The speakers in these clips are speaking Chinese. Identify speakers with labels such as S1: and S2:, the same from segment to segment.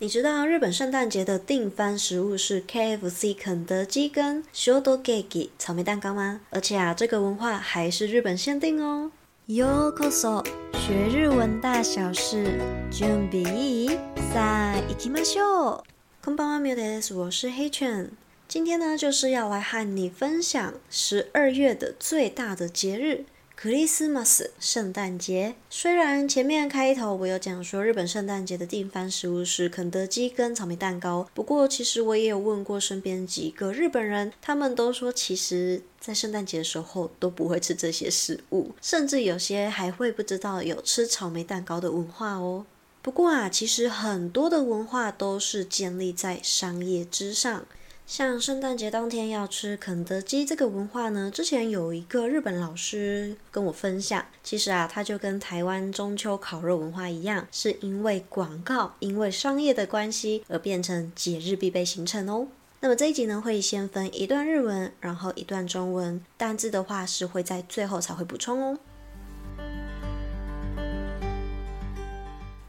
S1: 你知道日本圣诞节的定番食物是 KFC 肯德基跟 shodoegi 草莓蛋糕吗？而且啊，这个文化还是日本限定哦。Yo koso，学日文大小事 j u m i さあ行きましょう。こんばんはミューズ，我是黑犬。今天呢，就是要来和你分享十二月的最大的节日。i s t mas 圣诞节，虽然前面开头我有讲说日本圣诞节的订番食物是肯德基跟草莓蛋糕，不过其实我也有问过身边几个日本人，他们都说其实在圣诞节的时候都不会吃这些食物，甚至有些还会不知道有吃草莓蛋糕的文化哦。不过啊，其实很多的文化都是建立在商业之上。像圣诞节当天要吃肯德基这个文化呢，之前有一个日本老师跟我分享，其实啊，它就跟台湾中秋烤肉文化一样，是因为广告、因为商业的关系而变成节日必备行程哦。那么这一集呢，会先分一段日文，然后一段中文，单字的话是会在最后才会补充哦。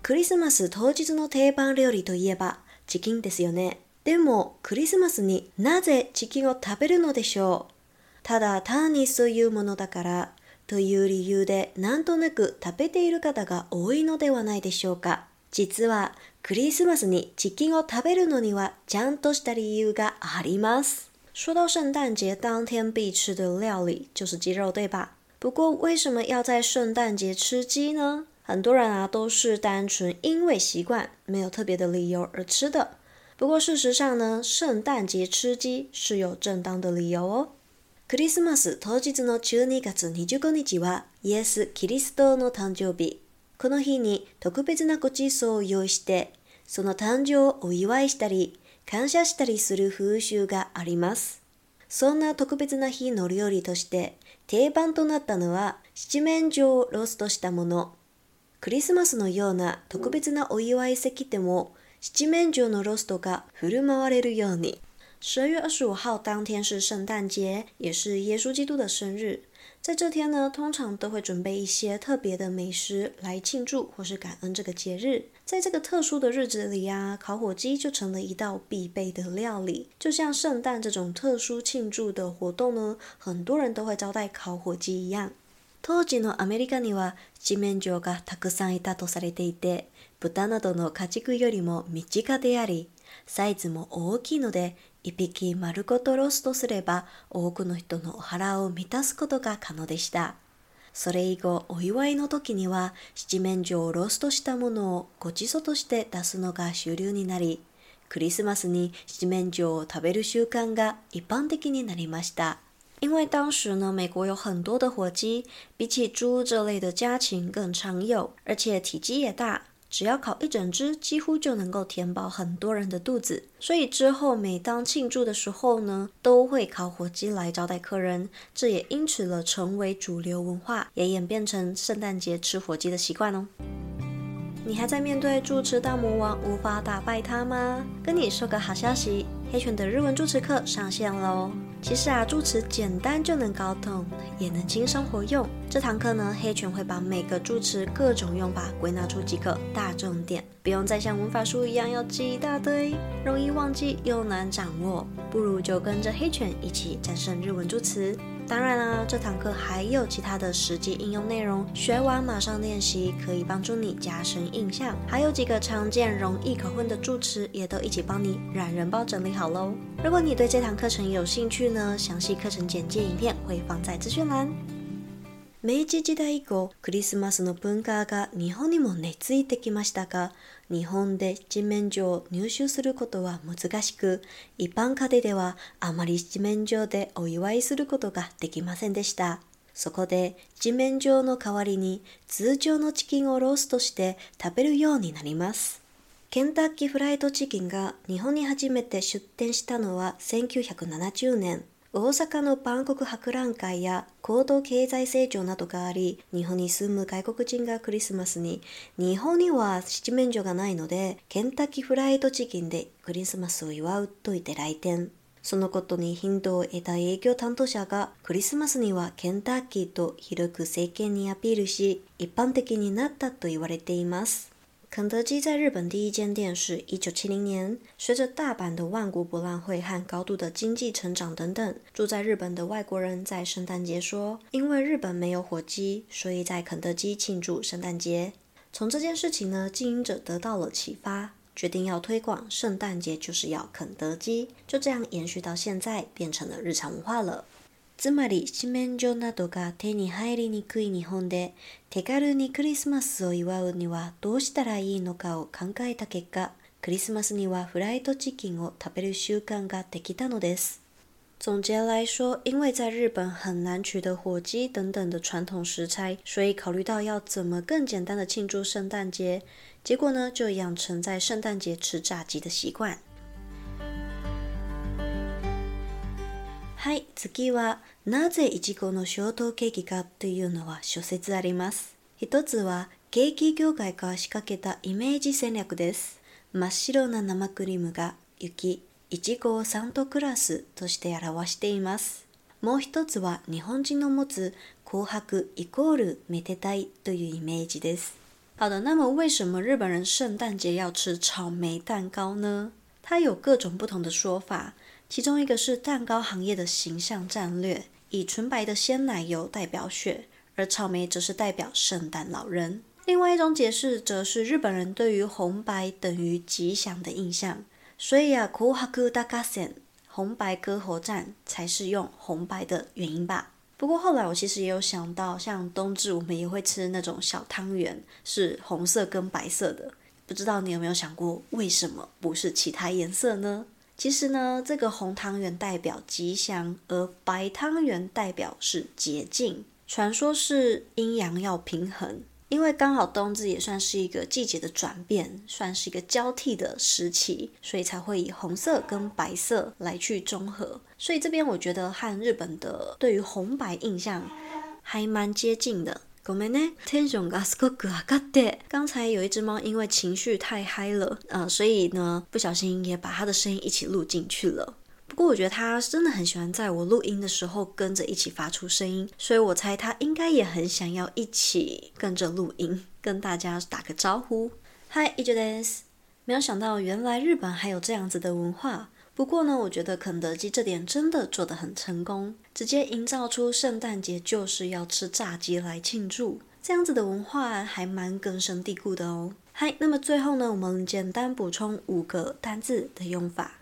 S1: クリスマス当日の定番料理といえばチキンですよね。でもクリスマスになぜチキンを食べるのでしょうただ単にそういうものだからという理由でなんとなく食べている方が多いのではないでしょうか実はクリスマスにチキンを食べるのにはちゃんとした理由があります。说到圣诞节当天必吃的料理就是鸡肉，对吧？不过为什么要在圣诞节吃鸡呢？很多人啊都是单纯因为习惯，没有特别的理由而吃的。不过事实上呢，圣诞节吃鸡是有正当的理由哦。クリスマス当日の12月25日はイエス・キリストの誕生日。この日に特別なごちそうを用意して、その誕生をお祝いしたり、感謝したりする風習があります。そんな特別な日の料理として定番となったのは七面鳥をローストしたもの。クリスマスのような特別なお祝い席でも西门十二月二十五号当天是圣诞节，也是耶稣基督的生日。在这天呢，通常都会准备一些特别的美食来庆祝或是感恩这个节日。在这个特殊的日子里啊，烤火鸡就成了一道必备的料理。就像圣诞这种特殊庆祝的活动呢，很多人都会招待烤火鸡一样。当時のアメリカには七面鳥がたくさんいたとされていて、豚などの家畜よりも身近であり、サイズも大きいので、一匹丸ごとロストすれば多くの人のお腹を満たすことが可能でした。それ以後、お祝いの時には七面鳥をロストしたものをごちそうとして出すのが主流になり、クリスマスに七面鳥を食べる習慣が一般的になりました。因为当时呢，美国有很多的火鸡，比起猪这类的家禽更常有，而且体积也大，只要烤一整只，几乎就能够填饱很多人的肚子。所以之后每当庆祝的时候呢，都会烤火鸡来招待客人，这也因此了成为主流文化，也演变成圣诞节吃火鸡的习惯哦。你还在面对住持大魔王无法打败他吗？跟你说个好消息，黑犬的日文住持课上线喽！其实啊，助词简单就能搞懂，也能轻生活用。这堂课呢，黑犬会把每个助词各种用法归纳出几个大重点，不用再像文法书一样要记一大堆，容易忘记又难掌握。不如就跟着黑犬一起战胜日文助词。当然了，这堂课还有其他的实际应用内容，学完马上练习，可以帮助你加深印象。还有几个常见容易口混的助词，也都一起帮你懒人包整理好喽。如果你对这堂课程有兴趣呢，详细课程简介影片会放在资讯栏。明治時代以降、クリスマスの文化が日本にも根付いてきましたが。日本で七面鳥を入手することは難しく、一般家庭ではあまり七面鳥でお祝いすることができませんでした。そこで七面鳥の代わりに通常のチキンをローストして食べるようになります。ケンタッキーフライドチキンが日本に初めて出店したのは1970年。大阪の万国博覧会や高度経済成長などがあり、日本に住む外国人がクリスマスに、日本には七面所がないので、ケンタッキーフライドチキンでクリスマスを祝うといて来店。そのことに頻度を得た営業担当者がクリスマスにはケンタッキーと広く政権にアピールし、一般的になったと言われています。肯德基在日本第一间店是一九七零年。随着大阪的万国博览会和高度的经济成长等等，住在日本的外国人在圣诞节说：“因为日本没有火鸡，所以在肯德基庆祝圣诞节。”从这件事情呢，经营者得到了启发，决定要推广圣诞节就是要肯德基，就这样延续到现在，变成了日常文化了。つまり四面所などが手に入りにくい日本で手軽にクリスマスを祝うにはどうしたらいいのかを考えた結果クリスマスにはフライドチキンを食べる習慣ができたのです。总结来说，因为在日本很难取得火鸡等等的传统食材，所以考虑到要怎么更简单的庆祝圣诞节，结果呢就养成在圣诞节吃炸鸡的习惯。はい、次はなぜいちごのショートケーキかというのは諸説あります。一つはケーキ業界から仕掛けたイメージ戦略です。真っ白な生クリームが雪、いちごをサントクラスとして表しています。もう一つは日本人の持つ紅白イコールめでたいというイメージです。好的，那么为什么日本人圣诞节要吃草莓蛋糕呢？它有各种不同的说法。其中一个是蛋糕行业的形象战略，以纯白的鲜奶油代表雪，而草莓则是代表圣诞老人。另外一种解释则是日本人对于红白等于吉祥的印象，所以啊，库哈库大加线红白割喉战才是用红白的原因吧。不过后来我其实也有想到，像冬至我们也会吃那种小汤圆，是红色跟白色的，不知道你有没有想过为什么不是其他颜色呢？其实呢，这个红汤圆代表吉祥，而白汤圆代表是洁净。传说是阴阳要平衡，因为刚好冬至也算是一个季节的转变，算是一个交替的时期，所以才会以红色跟白色来去中和。所以这边我觉得和日本的对于红白印象还蛮接近的。我们呢，情绪高斯高高的。刚才有一只猫，因为情绪太嗨了，呃，所以呢，不小心也把它的声音一起录进去了。不过我觉得它真的很喜欢在我录音的时候跟着一起发出声音，所以我猜它应该也很想要一起跟着录音，跟大家打个招呼。h i i d o d e r s 没有想到，原来日本还有这样子的文化。不过呢，我觉得肯德基这点真的做得很成功，直接营造出圣诞节就是要吃炸鸡来庆祝，这样子的文化还蛮根深蒂固的哦。嗨，那么最后呢，我们简单补充五个单字的用法。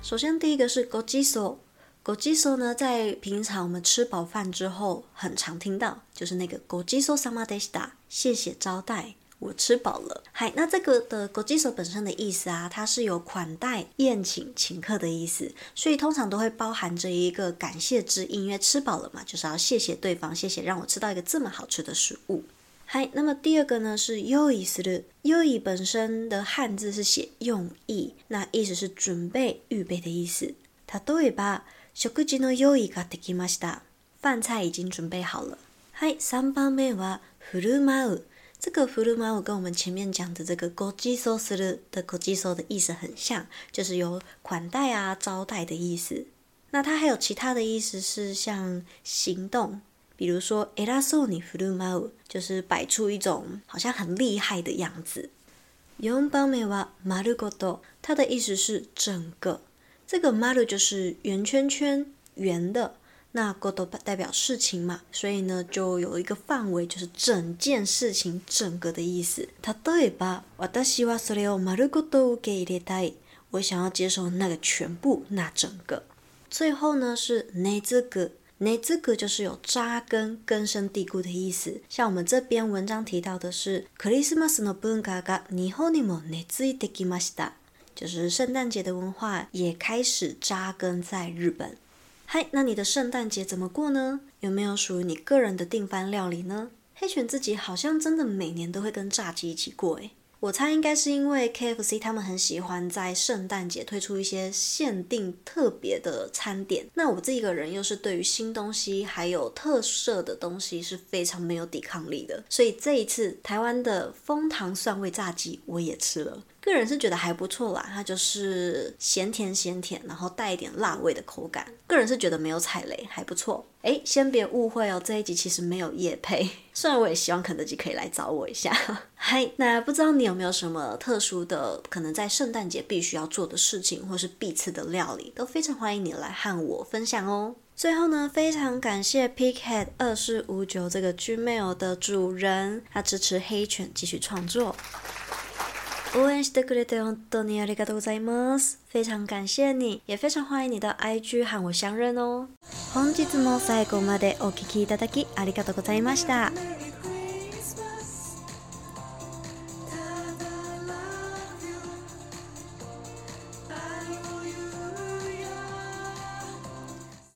S1: 首先，第一个是 g o i s o g o j i s o 呢，在平常我们吃饱饭之后，很常听到，就是那个 sama d i s t a 谢谢招待。我吃饱了。嗨，那这个的“狗鸡手”本身的意思啊，它是有款待、宴请、请客的意思，所以通常都会包含着一个感谢之意，因为吃饱了嘛，就是要谢谢对方，谢谢让我吃到一个这么好吃的食物。嗨，那么第二个呢是“有意思的”。有意本身的汉字是写“用意”，那意思是准备、预备的意思。他对吧？食客机の有意ができました。饭菜已经准备好了。嗨，三番目はフルマウ。这个フル마우跟我们前面讲的这个国际소스루的国际소的意思很像，就是有款待啊、招待的意思。那它还有其他的意思是像行动，比如说이라소니フル마우就是摆出一种好像很厉害的样子。용방메와마루고도它的意思是整个，这个마루就是圆圈圈、圆的。那 g o d 代表事情嘛，所以呢，就有一个范围，就是整件事情、整个的意思。れ对吧？我想要接受那个全部，那整个。最后呢是内 e 格，内 g 格就是有扎根、根深蒂固的意思。像我们这篇文章提到的是 “Christmas の文化が日本にも根付いてきました”，就是圣诞节的文化也开始扎根在日本。嗨，那你的圣诞节怎么过呢？有没有属于你个人的定番料理呢？黑犬自己好像真的每年都会跟炸鸡一起过，诶，我猜应该是因为 K F C 他们很喜欢在圣诞节推出一些限定特别的餐点。那我这一个人又是对于新东西还有特色的东西是非常没有抵抗力的，所以这一次台湾的蜂糖蒜味炸鸡我也吃了。个人是觉得还不错啦，它就是咸甜咸甜，然后带一点辣味的口感。个人是觉得没有踩雷，还不错。哎，先别误会哦，这一集其实没有夜配。虽然我也希望肯德基可以来找我一下。嗨，那不知道你有没有什么特殊的，可能在圣诞节必须要做的事情，或是必吃的料理，都非常欢迎你来和我分享哦。最后呢，非常感谢 Pickhead 二四五九这个 Gmail 的主人，他支持黑犬继续创作。応援してくれて本当にありがとうございます。非常感謝你，也非常欢迎你到 IG 和我相认哦。本日も最後までお聴きいただきありがとうございました。